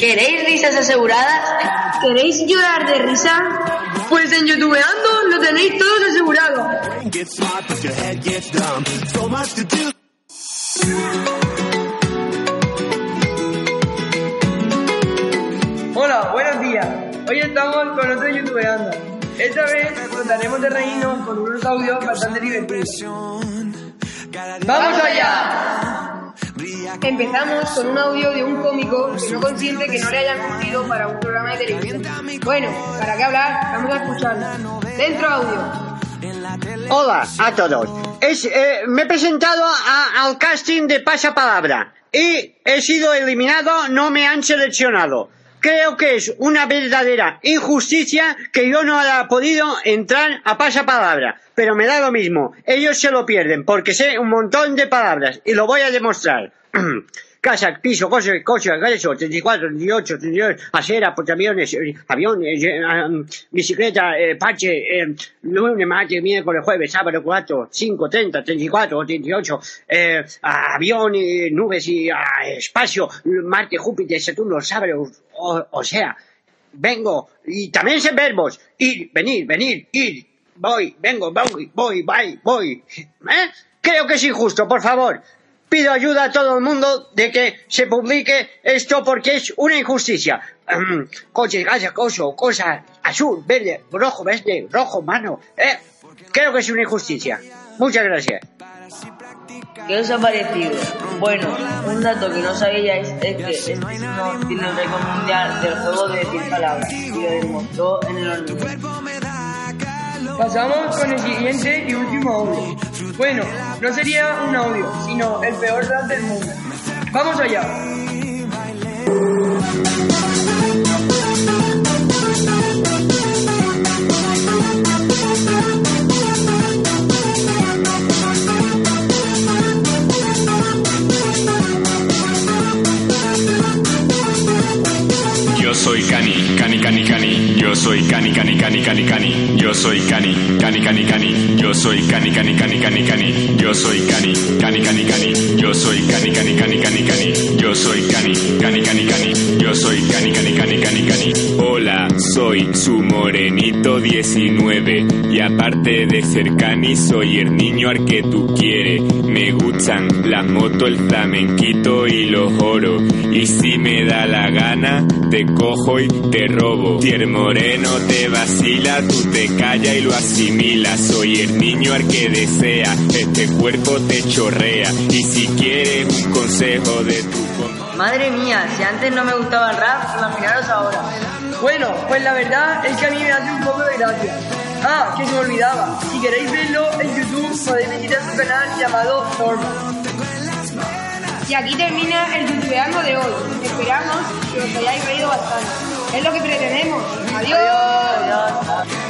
¿Queréis risas aseguradas? ¿Queréis llorar de risa? Pues en YouTubeando lo tenéis todos asegurado. Hola, buenos días. Hoy estamos con otro YouTubeando. Esta vez trataremos de reírnos con unos audios bastante divertidos. ¡Vamos allá! Empezamos con un audio de un cómico que no consiente que no le hayan cogido para un programa de televisión. Bueno, ¿para qué hablar? Vamos a escucharlo. Dentro audio. Hola a todos. Eh, me he presentado al casting de Pasapalabra y he sido eliminado, no me han seleccionado. Creo que es una verdadera injusticia que yo no haya podido entrar a Pasapalabra, pero me da lo mismo. Ellos se lo pierden porque sé un montón de palabras y lo voy a demostrar. Casa, piso, coche, coche, eso, 34, 38, 38, acera, portaaviones, eh, aviones, eh, um, bicicleta, eh, parche, lunes, martes, miércoles, jueves, sábado, 4, 5, 30, 34, 38, eh, avión, nubes y ah, espacio, Marte, Júpiter, Saturno, sábado, o, sea, vengo, y también sé verbos, ir, venir, venir, ir, voy, vengo, voy, voy, voy, voy. Creo que es injusto, por favor. Pido ayuda a todo el mundo de que se publique esto porque es una injusticia. Coches, gasas, coso, cosa, azul, verde, rojo, verde, rojo, mano. ¿eh? Creo que es una injusticia. Muchas gracias. ¿Qué os ha parecido? Bueno, un dato que no sabíais es que este señor tiene el récord mundial del juego de 10 palabras y lo demostró en el hormiguero. Pasamos con el siguiente y último audio. Bueno, no sería un audio, sino el peor rap del mundo. ¡Vamos allá! Yo soy Cani, Cani, Cani, Cani. Soy Cani, Cani, Cani, Cani, Cani. Yo soy Cani, Cani, Cani, Cani. Yo soy Cani, Cani, Cani, Cani, Cani. Yo soy Cani, Cani, Cani, Cani. Yo soy Cani, Cani, Cani, Cani, Cani. Yo soy Cani, Cani, Cani, Cani. Yo soy Cani, Cani, Cani, Cani, Cani. Hola, soy su morenito 19 y aparte de ser Cani soy el niño al que tú quieres. Me gustan las motos, el flamenquito y los oros. Y si me da la gana, te cojo y te robo. Si el moreno te vacila, tú te callas y lo asimilas. Soy el niño al que desea, este cuerpo te chorrea. Y si quieres un consejo de tu con- Madre mía, si antes no me gustaba el rap, imaginaros ahora. Bueno, pues la verdad es que a mí me hace un poco de gracia. Ah, que se me olvidaba. Si queréis verlo en YouTube, podéis visitar su canal llamado Norman. Y aquí termina el youtubeando de hoy. Esperamos que os hayáis reído bastante. Es lo que pretendemos. Adiós. Adiós.